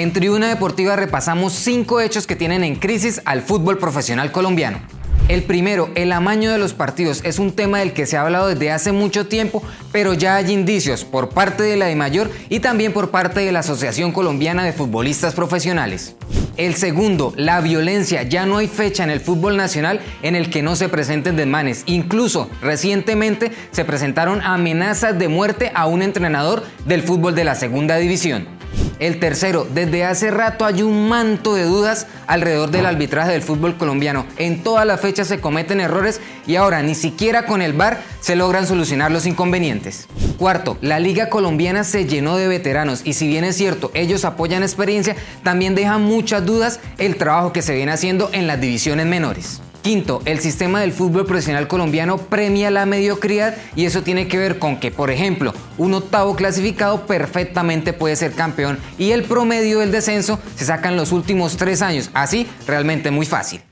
En Tribuna Deportiva repasamos cinco hechos que tienen en crisis al fútbol profesional colombiano. El primero, el amaño de los partidos, es un tema del que se ha hablado desde hace mucho tiempo, pero ya hay indicios por parte de la de Mayor y también por parte de la Asociación Colombiana de Futbolistas Profesionales. El segundo, la violencia. Ya no hay fecha en el fútbol nacional en el que no se presenten desmanes. Incluso recientemente se presentaron amenazas de muerte a un entrenador del fútbol de la segunda división. El tercero, desde hace rato hay un manto de dudas alrededor del arbitraje del fútbol colombiano. En todas las fechas se cometen errores y ahora ni siquiera con el VAR se logran solucionar los inconvenientes. Cuarto, la liga colombiana se llenó de veteranos y si bien es cierto, ellos apoyan experiencia, también deja muchas dudas el trabajo que se viene haciendo en las divisiones menores. Quinto, el sistema del fútbol profesional colombiano premia la mediocridad y eso tiene que ver con que, por ejemplo, un octavo clasificado perfectamente puede ser campeón y el promedio del descenso se saca en los últimos tres años, así realmente muy fácil.